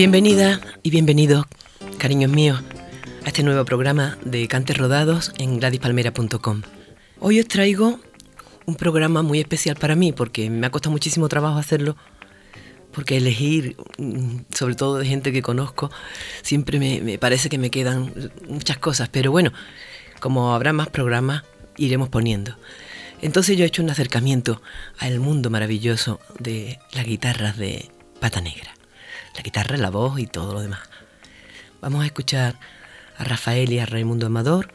Bienvenida y bienvenido, cariños míos, a este nuevo programa de Cantes Rodados en gladispalmera.com. Hoy os traigo un programa muy especial para mí porque me ha costado muchísimo trabajo hacerlo, porque elegir, mm, sobre todo de gente que conozco, siempre me, me parece que me quedan muchas cosas, pero bueno, como habrá más programas, iremos poniendo. Entonces yo he hecho un acercamiento al mundo maravilloso de las guitarras de pata negra la guitarra, la voz y todo lo demás. Vamos a escuchar a Rafael y a Raimundo Amador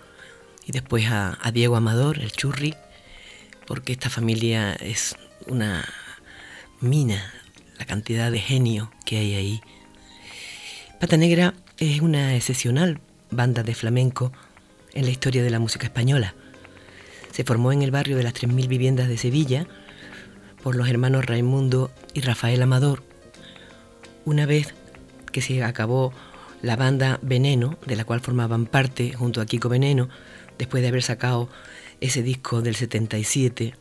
y después a, Diego Amador, el churri, porque esta familia es una mina, la cantidad de genio que hay ahí. Pata Negra es una excepcional banda de flamenco en la historia de la música española. Se formó en el barrio de las 3.000 viviendas de Sevilla por los hermanos Raimundo y Rafael Amador, una vez que se acabó la banda Veneno, de la cual formaban parte junto a Kiko Veneno, después de haber sacado ese disco del 77,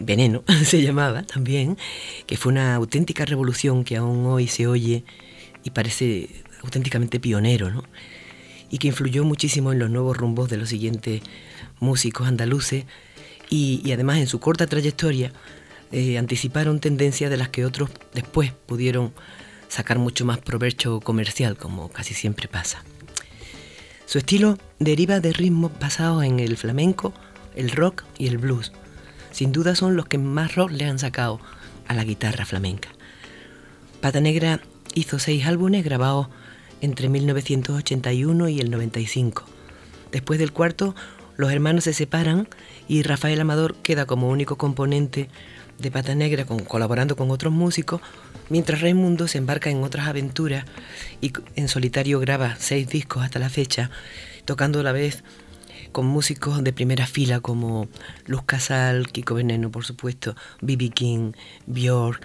Veneno se llamaba también, que fue una auténtica revolución que aún hoy se oye y parece auténticamente pionero, ¿no? y que influyó muchísimo en los nuevos rumbos de los siguientes músicos andaluces y, y además en su corta trayectoria eh, anticiparon tendencias de las que otros después pudieron sacar mucho más provecho comercial, como casi siempre pasa. Su estilo deriva de ritmos basados en el flamenco, el rock y el blues. Sin duda son los que más rock le han sacado a la guitarra flamenca. Pata Negra hizo seis álbumes grabados entre 1981 y el 95. Después del cuarto, los hermanos se separan y Rafael Amador queda como único componente de Pata Negra con, colaborando con otros músicos, mientras Raimundo se embarca en otras aventuras y en solitario graba seis discos hasta la fecha, tocando a la vez con músicos de primera fila como Luz Casal, Kiko Veneno, por supuesto, B.B. King, Björk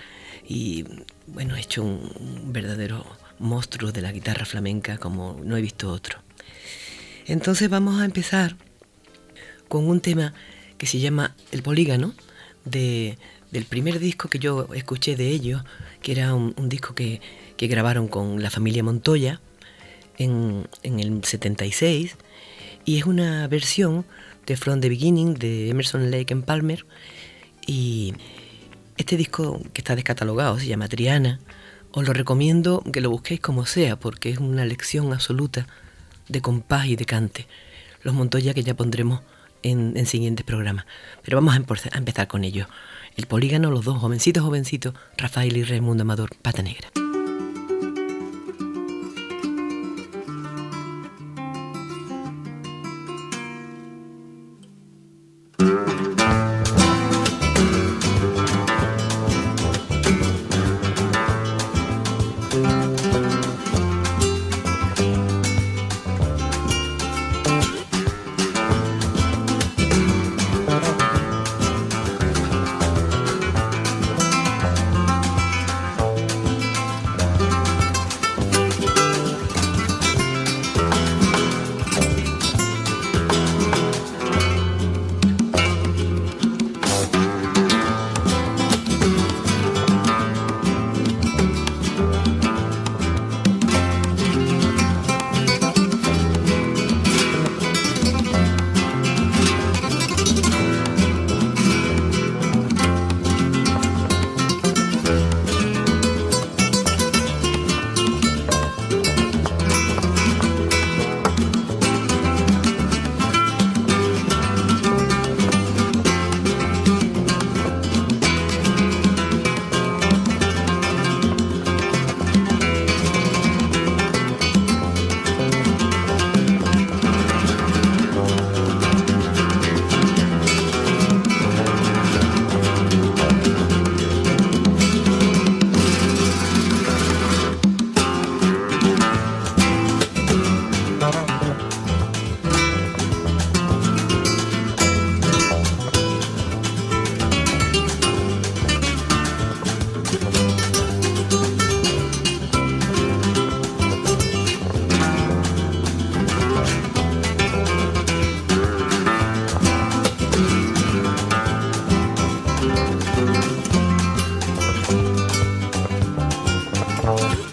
y bueno, ha hecho un verdadero monstruo de la guitarra flamenca como no he visto otro. Entonces vamos a empezar con un tema que se llama El Polígano de del primer disco que yo escuché de ellos, que era un, disco que, grabaron con la familia Montoya en, el 76, y es una versión de From the Beginning de Emerson Lake and Palmer, y este disco que está descatalogado se llama Triana, os lo recomiendo que lo busquéis como sea, porque es una lección absoluta de compás y de cante. Los Montoya que ya pondremos en, en siguientes programas. Pero vamos a empezar con ellos. El polígono, los dos jovencitos, jovencitos, Rafael y Raimundo Amador, pata negra. Bye.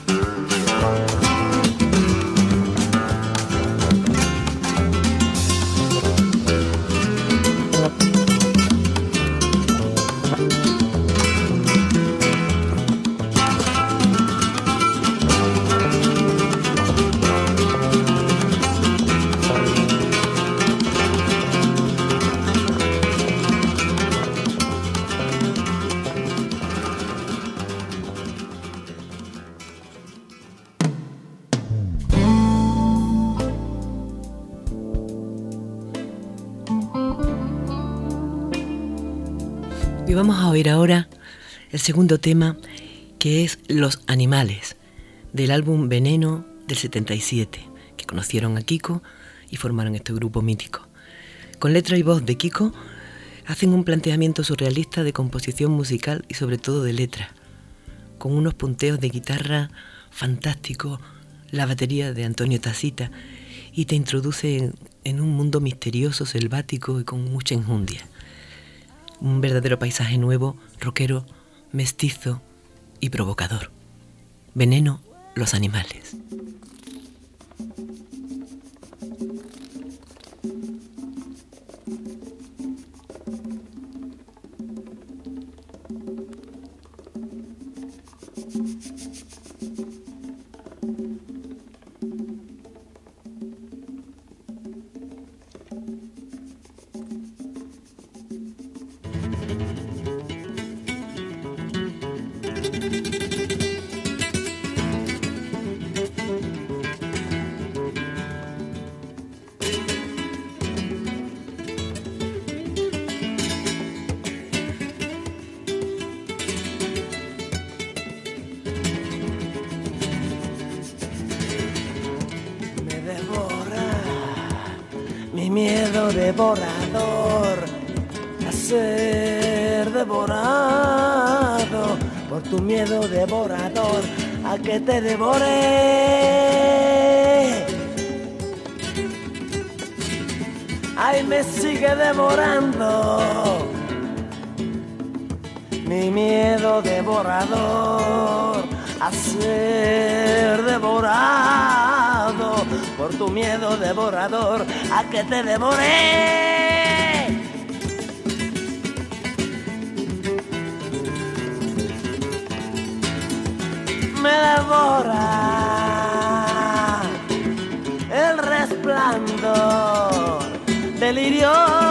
Oír ahora el segundo tema que es Los Animales, del álbum Veneno del 77, que conocieron a Kiko y formaron este grupo mítico. Con letra y voz de Kiko, hacen un planteamiento surrealista de composición musical y sobre todo de letra, con unos punteos de guitarra fantásticos, la batería de Antonio Tacita, y te introduce en, un mundo misterioso, selvático y con mucha enjundia. Un verdadero paisaje nuevo, rockero, mestizo y provocador. Veneno los animales. Devorador, a ser devorado por tu miedo devorador, a que te devore. Ay, me sigue devorando mi miedo devorador a ser devorado por tu miedo devorador a que te devoré. Me devora el resplandor, delirio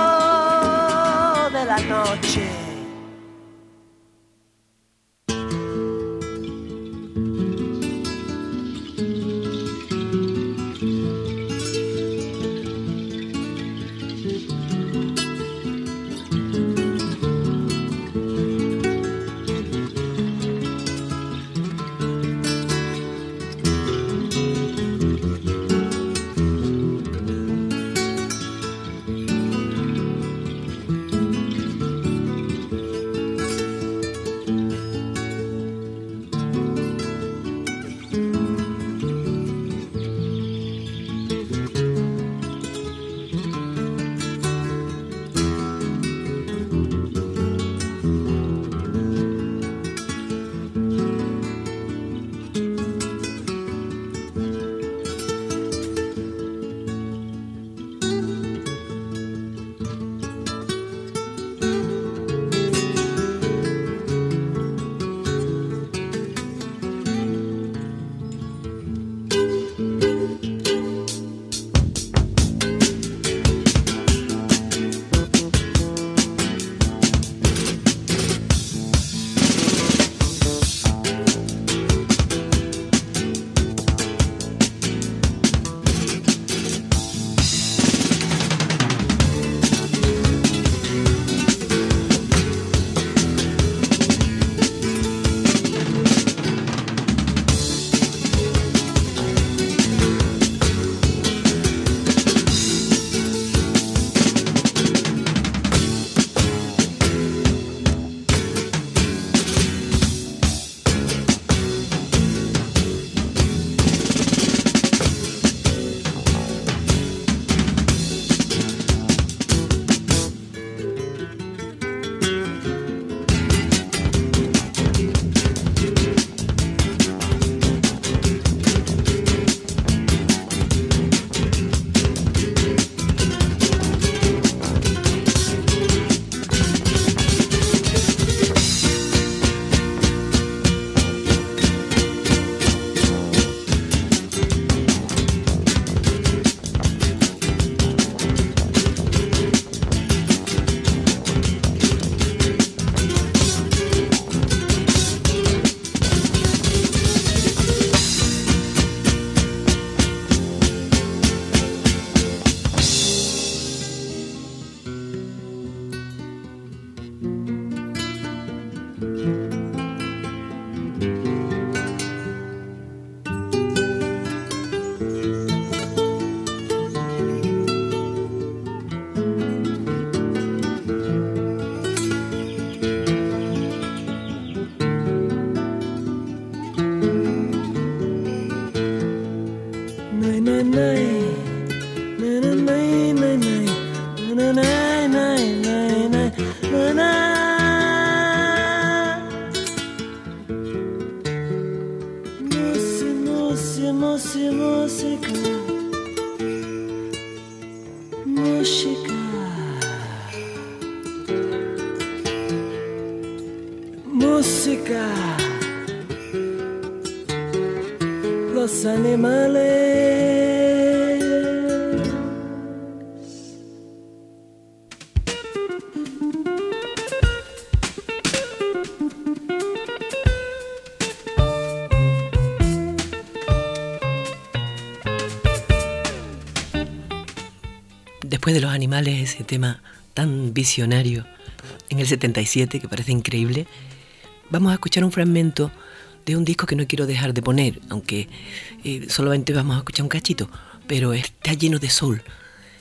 de los animales, ese tema tan visionario en el 77 que parece increíble, vamos a escuchar un fragmento de un disco que no quiero dejar de poner, aunque eh, solamente vamos a escuchar un cachito, pero está lleno de soul,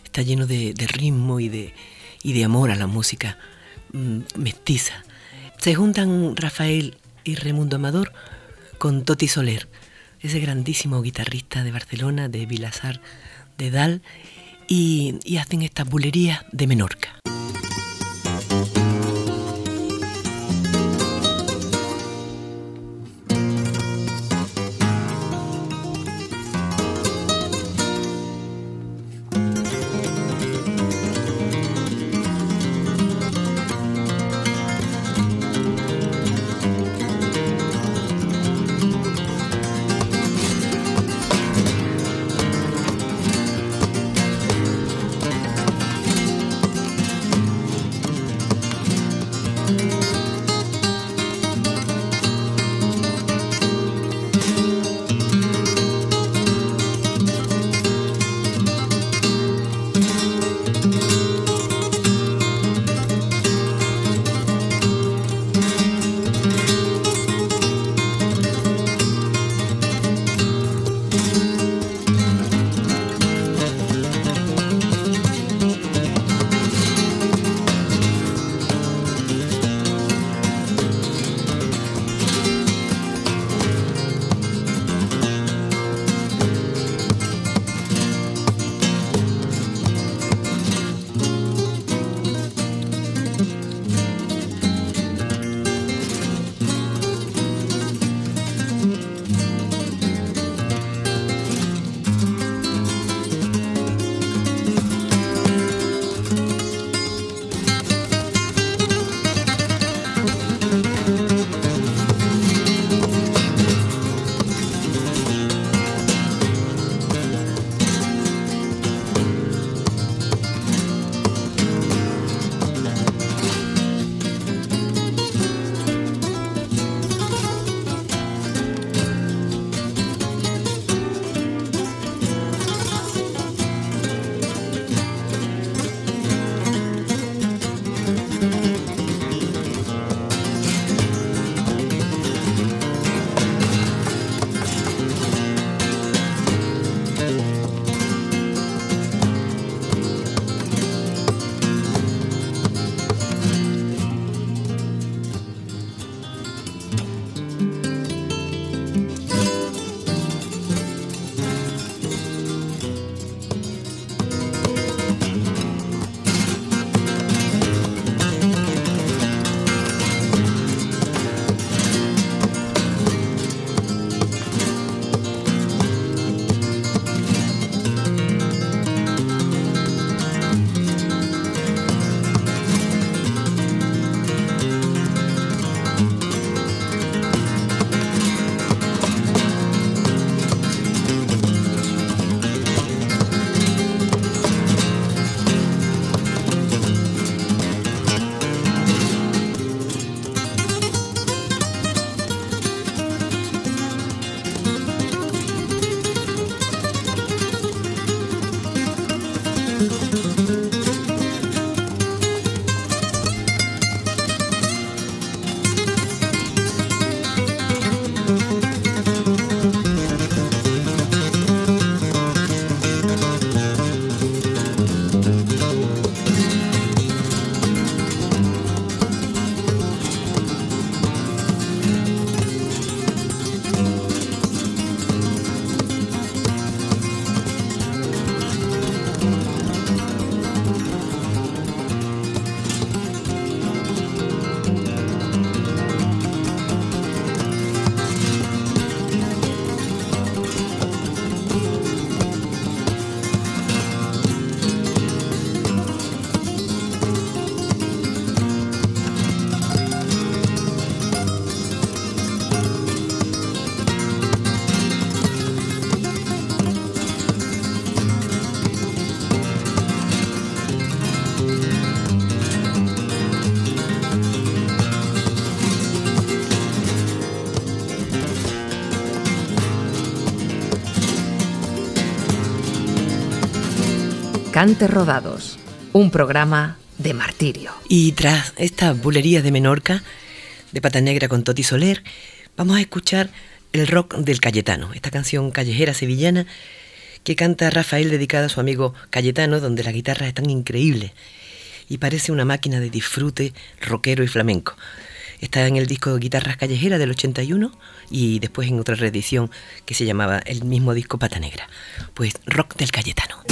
está lleno de, ritmo y de, y de amor a la música mm, mestiza. Se juntan Rafael y Remundo Amador con Toti Soler, ese grandísimo guitarrista de Barcelona, de Vilazar, de Dal, y, hacen estas bulerías de Menorca. Cantes Rodados, un programa de martirio. Y tras esta bulería de Menorca, de Pata Negra con Toti Soler, vamos a escuchar el rock del Cayetano, esta canción callejera sevillana que canta Rafael dedicada a su amigo Cayetano, donde la guitarra es tan increíble y parece una máquina de disfrute rockero y flamenco. Está en el disco Guitarras Callejeras del 81 y después en otra reedición que se llamaba el mismo disco Pata Negra. Pues rock del Cayetano.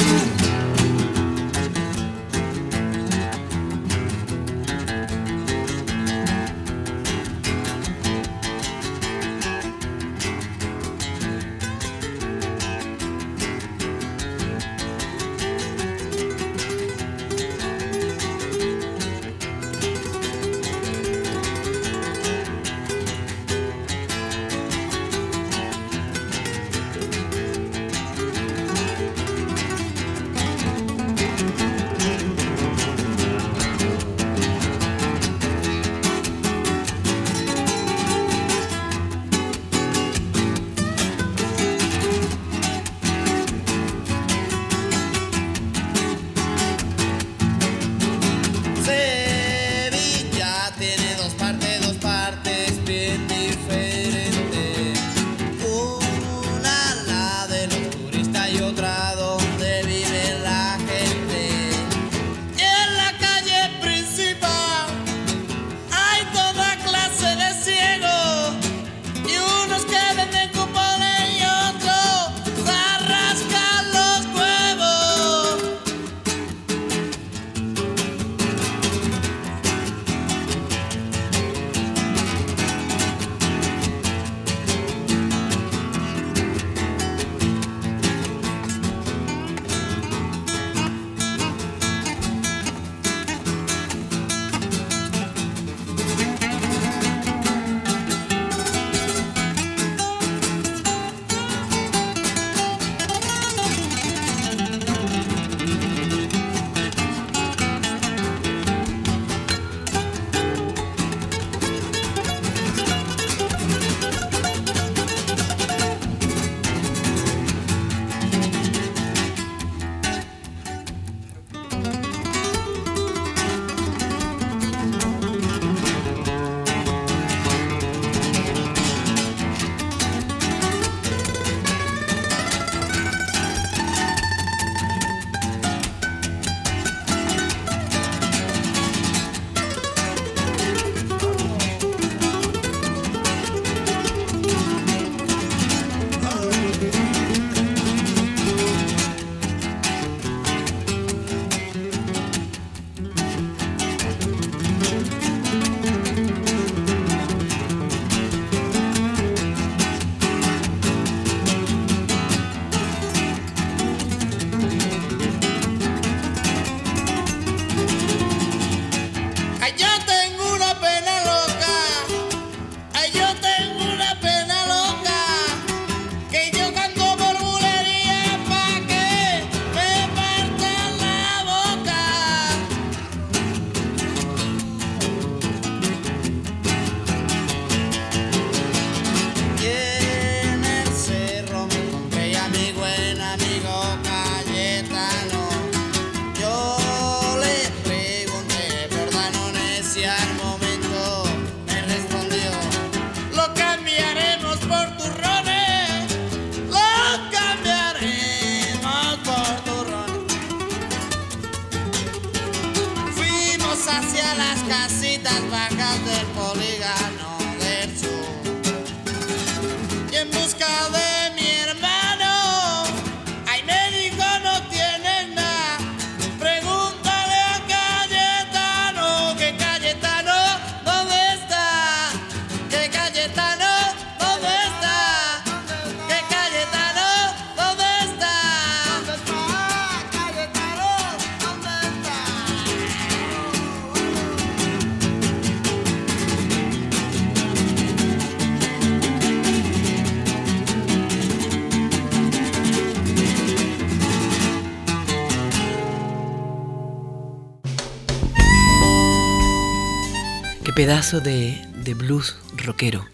Pedazo de, blues rockero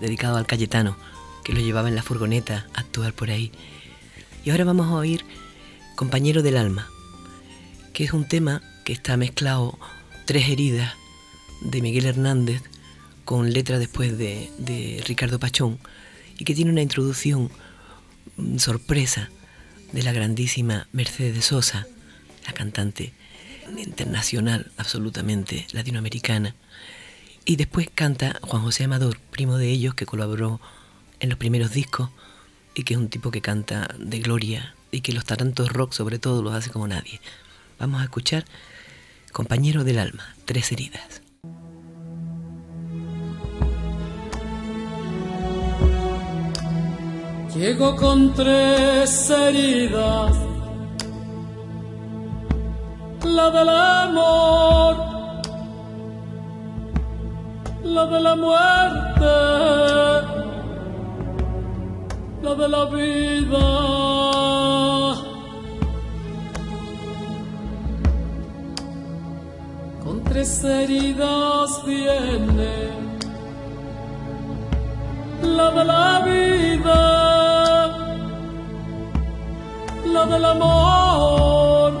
dedicado al Cayetano, que lo llevaba en la furgoneta a actuar por ahí. Y ahora vamos a oír Compañero del Alma, que es un tema que está mezclado tres heridas de Miguel Hernández con letra después de, de Ricardo Pachón y que tiene una introducción mm, sorpresa de la grandísima Mercedes de Sosa, la cantante internacional absolutamente latinoamericana. Y después canta Juan José Amador, primo de ellos, que colaboró en los primeros discos y que es un tipo que canta de gloria y que los tarantos rock sobre todo los hace como nadie. Vamos a escuchar Compañero del Alma, Tres Heridas. Llego con tres heridas, la del amor, la de la muerte, la de la vida. Con tres heridas viene la de la vida la del amor,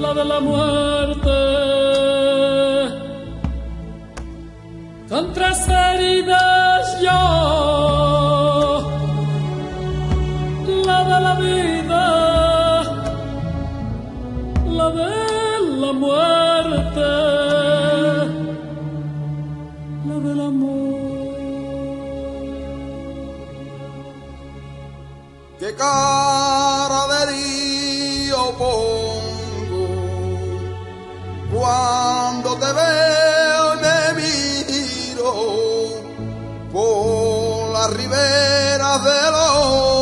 la de la muerte. Con tres heridas yo, la de la vida, la de la muerte, la del amor. qué cara de río pongo velho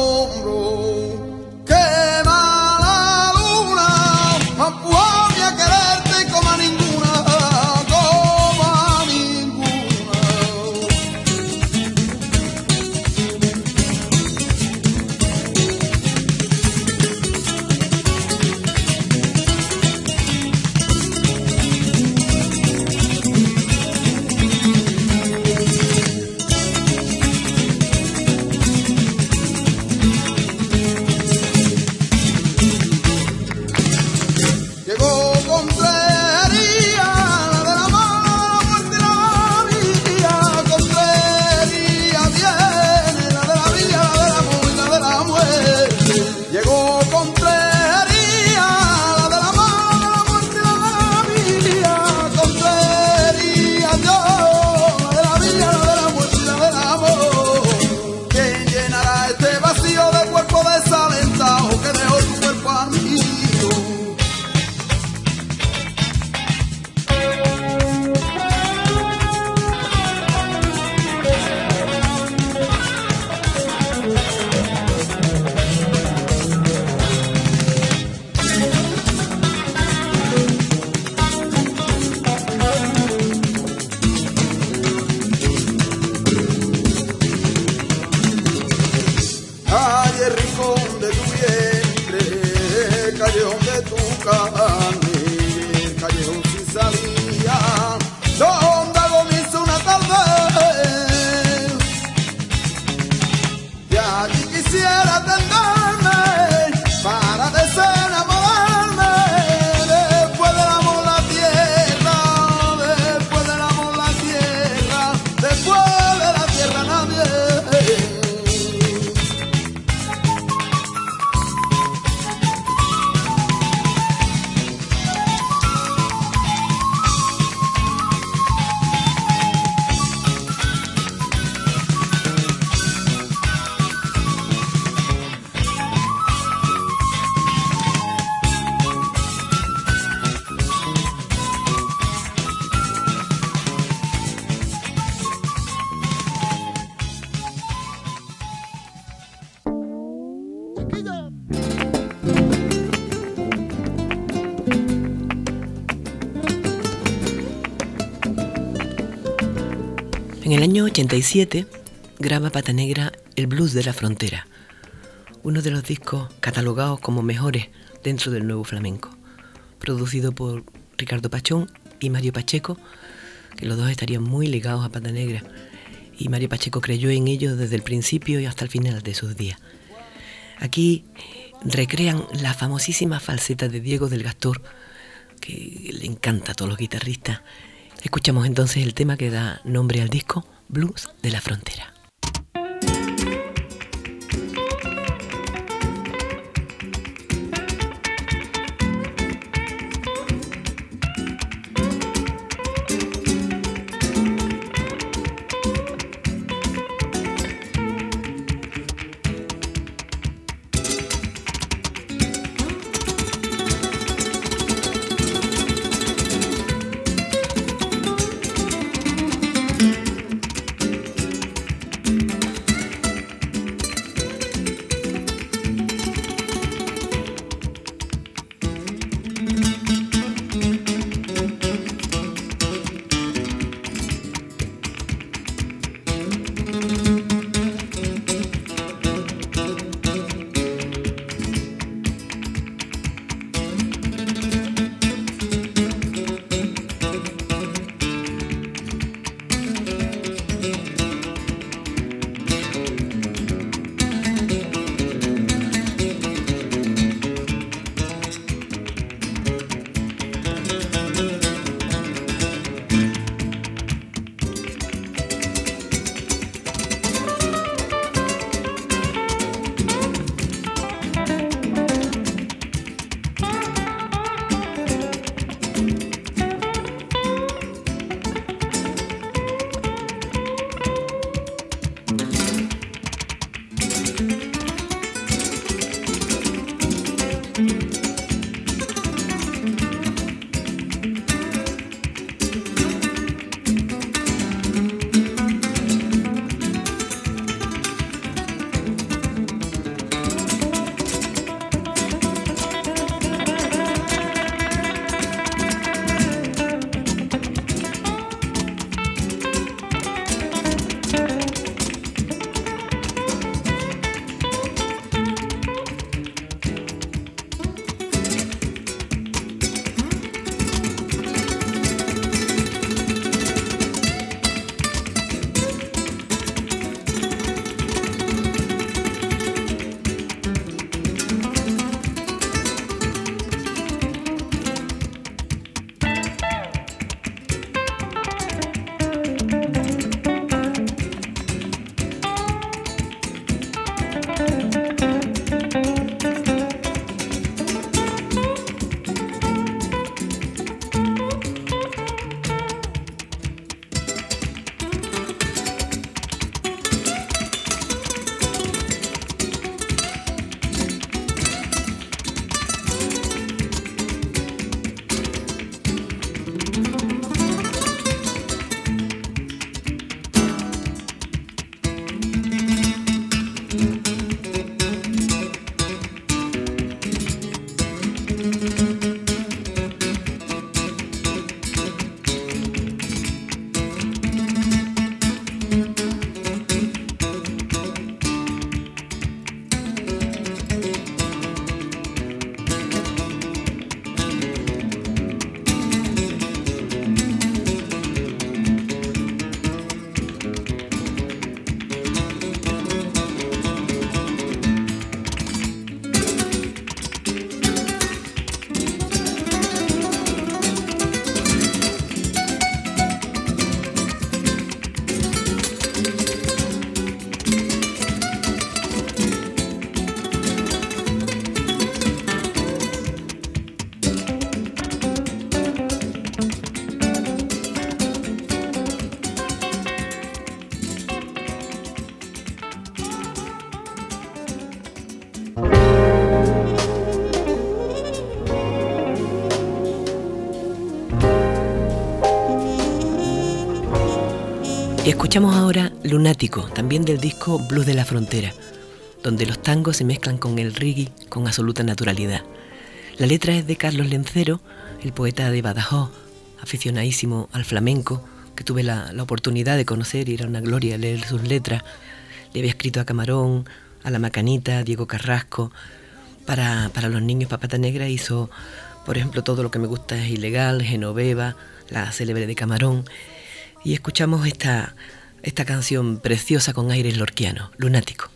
año 87 graba Pata Negra El Blues de la Frontera, uno de los discos catalogados como mejores dentro del nuevo flamenco, producido por Ricardo Pachón y Mario Pacheco, que los dos estarían muy ligados a Pata Negra, y Mario Pacheco creyó en ellos desde el principio y hasta el final de sus días. Aquí recrean la famosísima falseta de Diego del Gastor, que le encanta a todos los guitarristas. Escuchamos entonces el tema que da nombre al disco, Blues de la Frontera. Escuchamos ahora Lunático, también del disco Blues de la Frontera, donde los tangos se mezclan con el reggae con absoluta naturalidad. La letra es de Carlos Lencero, el poeta de Badajoz, aficionadísimo al flamenco, que tuve la, oportunidad de conocer y era una gloria leer sus letras. Le había escrito a Camarón, a La Macanita, Diego Carrasco. Para, para los niños Papata Negra hizo, por ejemplo, todo lo que me gusta es ilegal, Genoveva, la célebre de Camarón y escuchamos esta, esta canción preciosa con aires lorquiano, Lunático.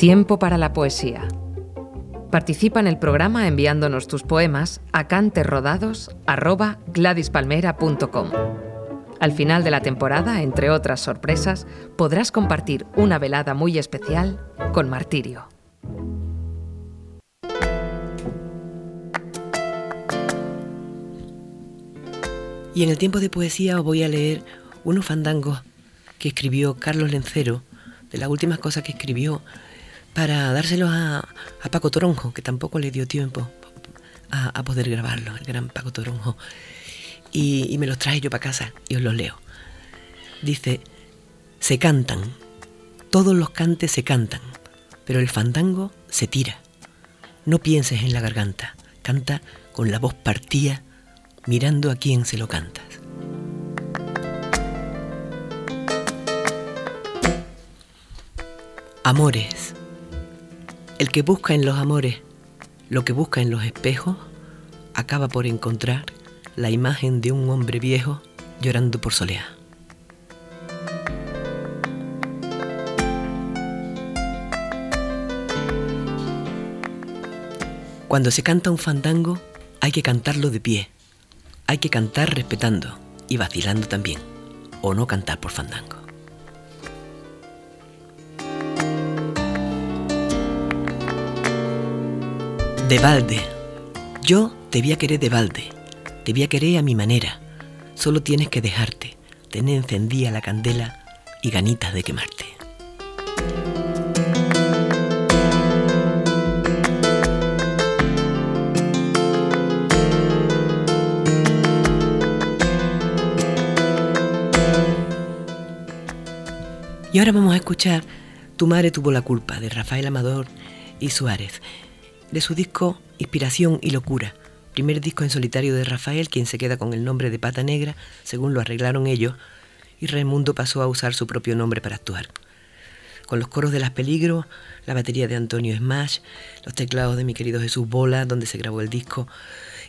Tiempo para la poesía. Participa en el programa enviándonos tus poemas a canterrodados@gladispalmera.com. Al final de la temporada, entre otras sorpresas, podrás compartir una velada muy especial con Martirio. Y en el tiempo de poesía os voy a leer unos fandangos que escribió Carlos Lencero, de las últimas cosas que escribió, para dárselos a, Paco Toronjo, que tampoco le dio tiempo a, poder grabarlo, el gran Paco Toronjo. Y, y me los traje yo para casa y os los leo. Dice, se cantan, todos los cantes se cantan, pero el fandango se tira. No pienses en la garganta, canta con la voz partida, mirando a quien se lo cantas. Amores. El que busca en los amores lo que busca en los espejos, acaba por encontrar la imagen de un hombre viejo llorando por soleá. Cuando se canta un fandango, hay que cantarlo de pie, hay que cantar respetando y vacilando también, o no cantar por fandango. De balde. Yo te voy a querer de balde. Te voy a querer a mi manera. Solo tienes que dejarte, tener encendida la candela y ganitas de quemarte. Y ahora vamos a escuchar Tu madre tuvo la culpa de Rafael Amador y Suárez de su disco Inspiración y Locura, primer disco en solitario de Rafael, quien se queda con el nombre de Pata Negra, según lo arreglaron ellos, y Raimundo pasó a usar su propio nombre para actuar. Con los coros de Las Peligros, la batería de Antonio Smash, los teclados de mi querido Jesús Bola, donde se grabó el disco,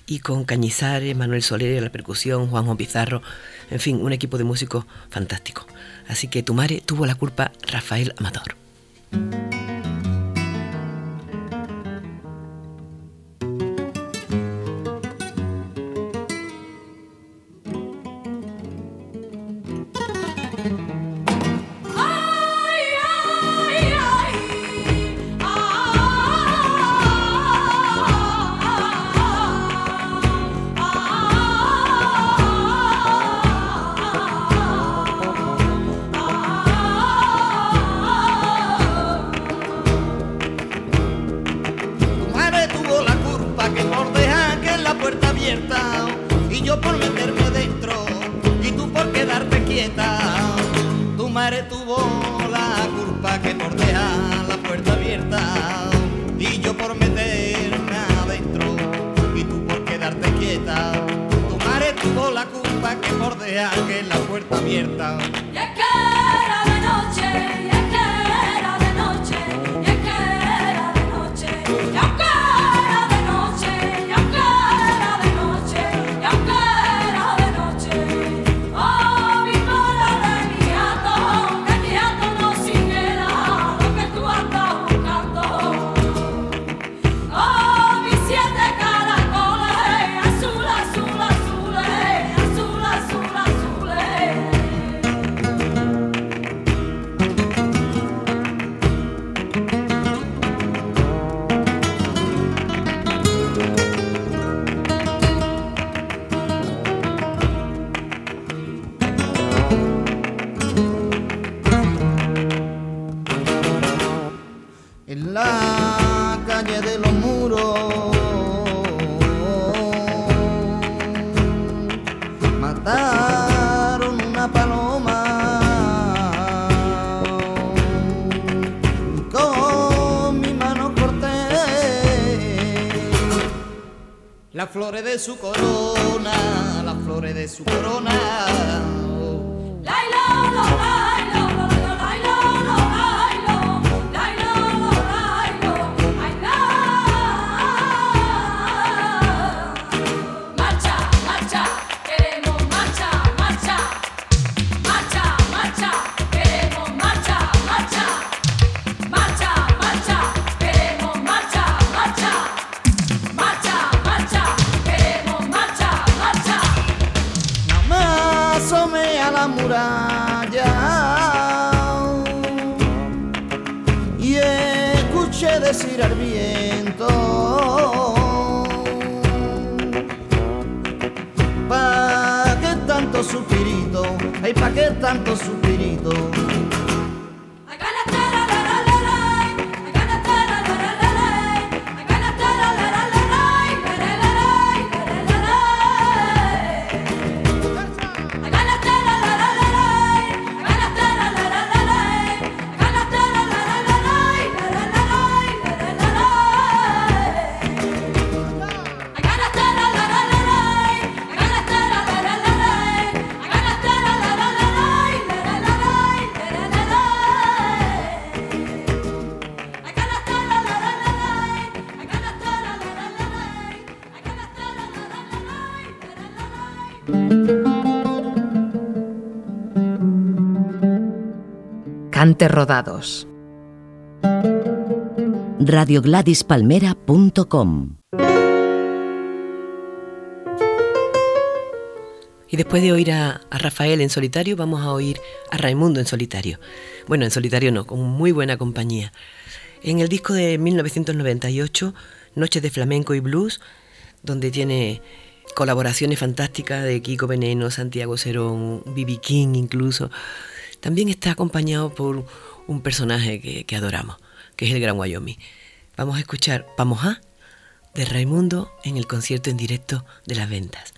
y con Cañizares, Manuel Soler la percusión, Juan Juan Pizarro, en fin, un equipo de músicos fantástico. Así que tu madre tuvo la culpa Rafael Amador. Su corona, Cantes rodados. radiogladispalmera.com Y después de oír a, a Rafael en solitario, vamos a oír a Raimundo en solitario. Bueno, en solitario no, con muy buena compañía. En el disco de 1998, Noches de Flamenco y Blues, donde tiene colaboraciones fantásticas de Kiko Veneno, Santiago Cerón, Bibi King incluso, también está acompañado por un personaje que, adoramos, que es el Gran Wyoming. Vamos a escuchar Vamos a de Raimundo en el concierto en directo de las ventas.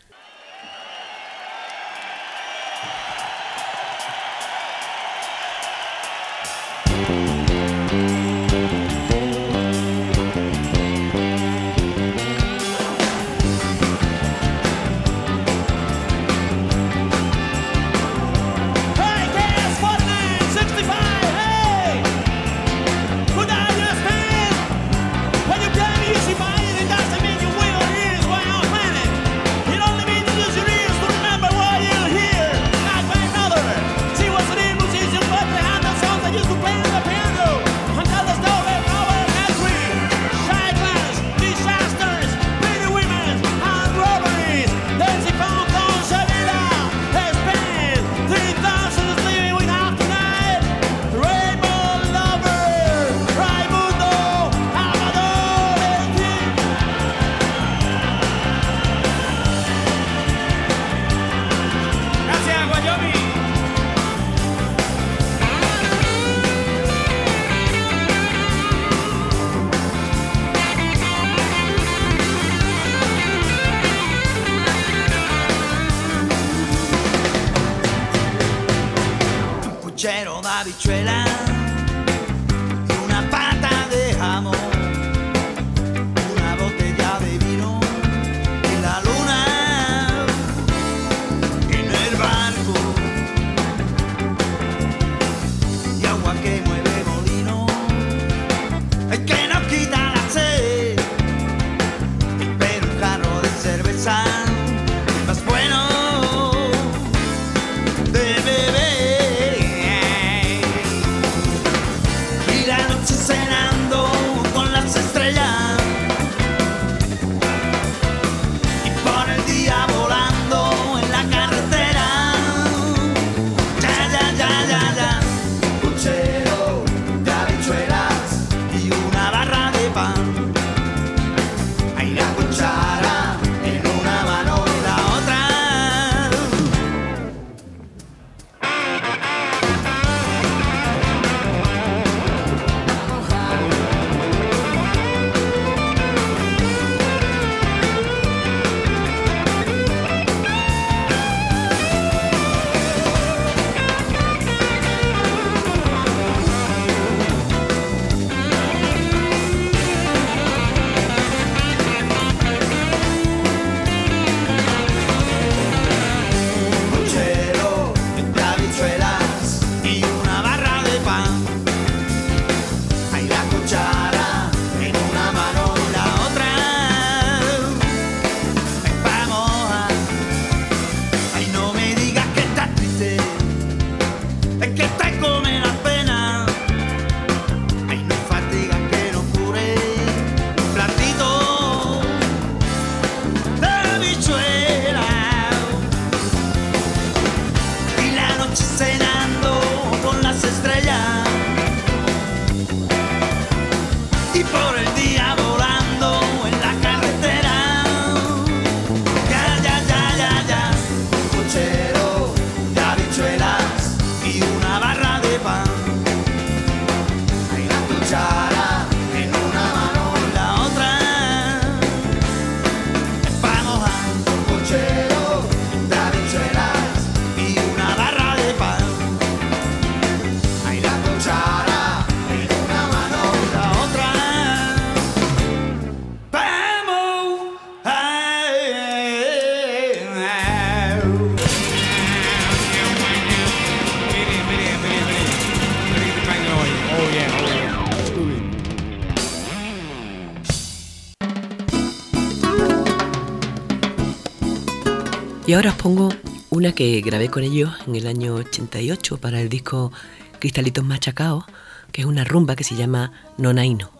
Y ahora os pongo una que grabé con ellos en el año 88 para el disco Cristalitos Machacados, que es una rumba que se llama Nonaino.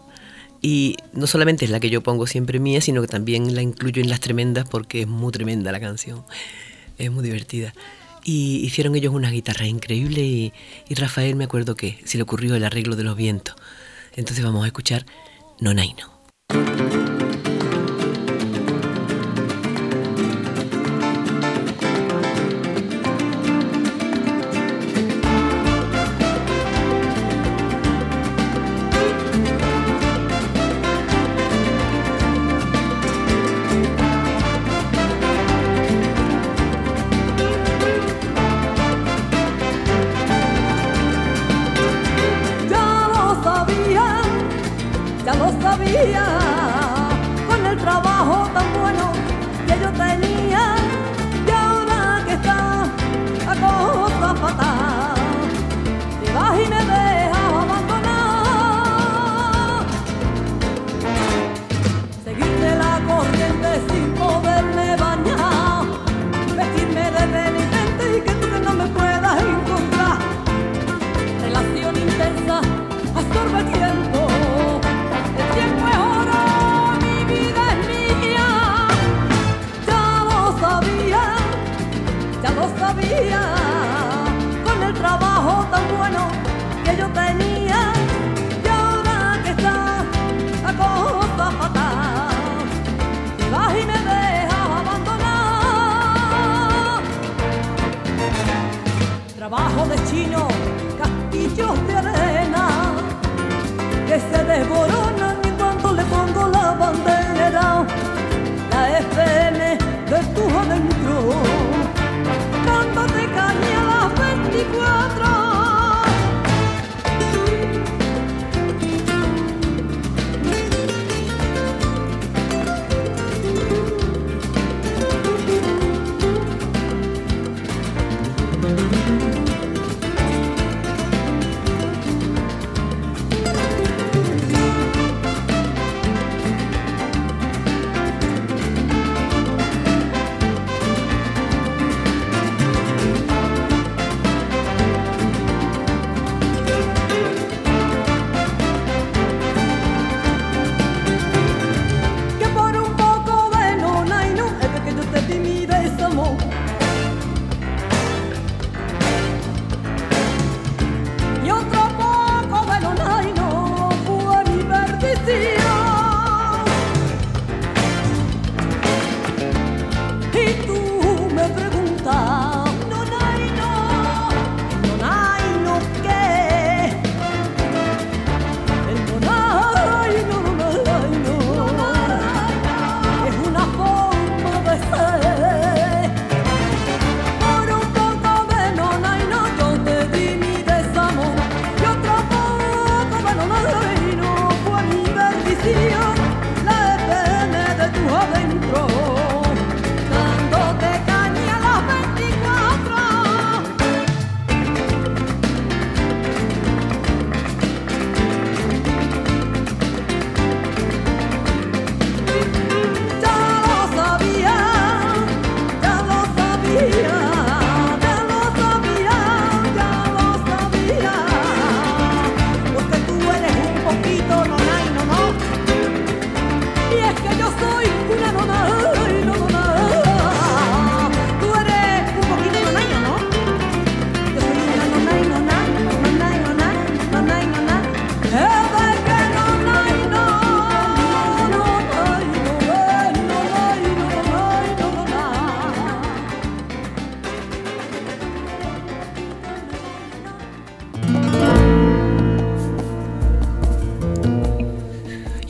Y no solamente es la que yo pongo siempre mía, sino que también la incluyo en las tremendas porque es muy tremenda la canción. Es muy divertida. Y hicieron ellos una guitarra increíble y, y Rafael me acuerdo que se le ocurrió el arreglo de los vientos. Entonces vamos a escuchar Nonaino.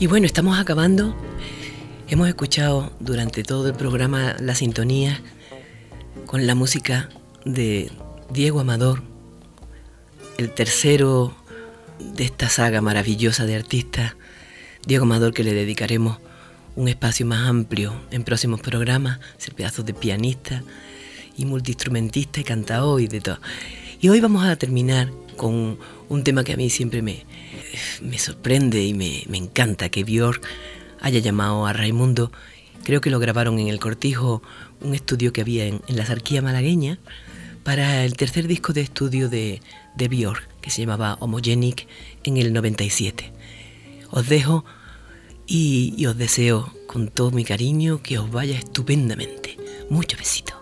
Y bueno, estamos acabando. Hemos escuchado durante todo el programa la sintonía con la música de Diego Amador, el tercero de esta saga maravillosa de artistas. Diego Amador que le dedicaremos un espacio más amplio en próximos programas, es el pedazo de pianista y multiinstrumentista y cantador y de todo. Y hoy vamos a terminar con un tema que a mí siempre me, me sorprende y me, me encanta, que Björk haya llamado a Raimundo. Creo que lo grabaron en el Cortijo, un estudio que había en, la Sarquía malagueña, para el tercer disco de estudio de, de Björk, que se llamaba Homogenic en el 97. Os dejo y, y os deseo con todo mi cariño que os vaya estupendamente. Muchos besitos.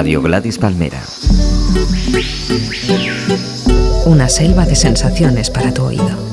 Radio Gladys Palmera. Una selva de sensaciones para tu oído.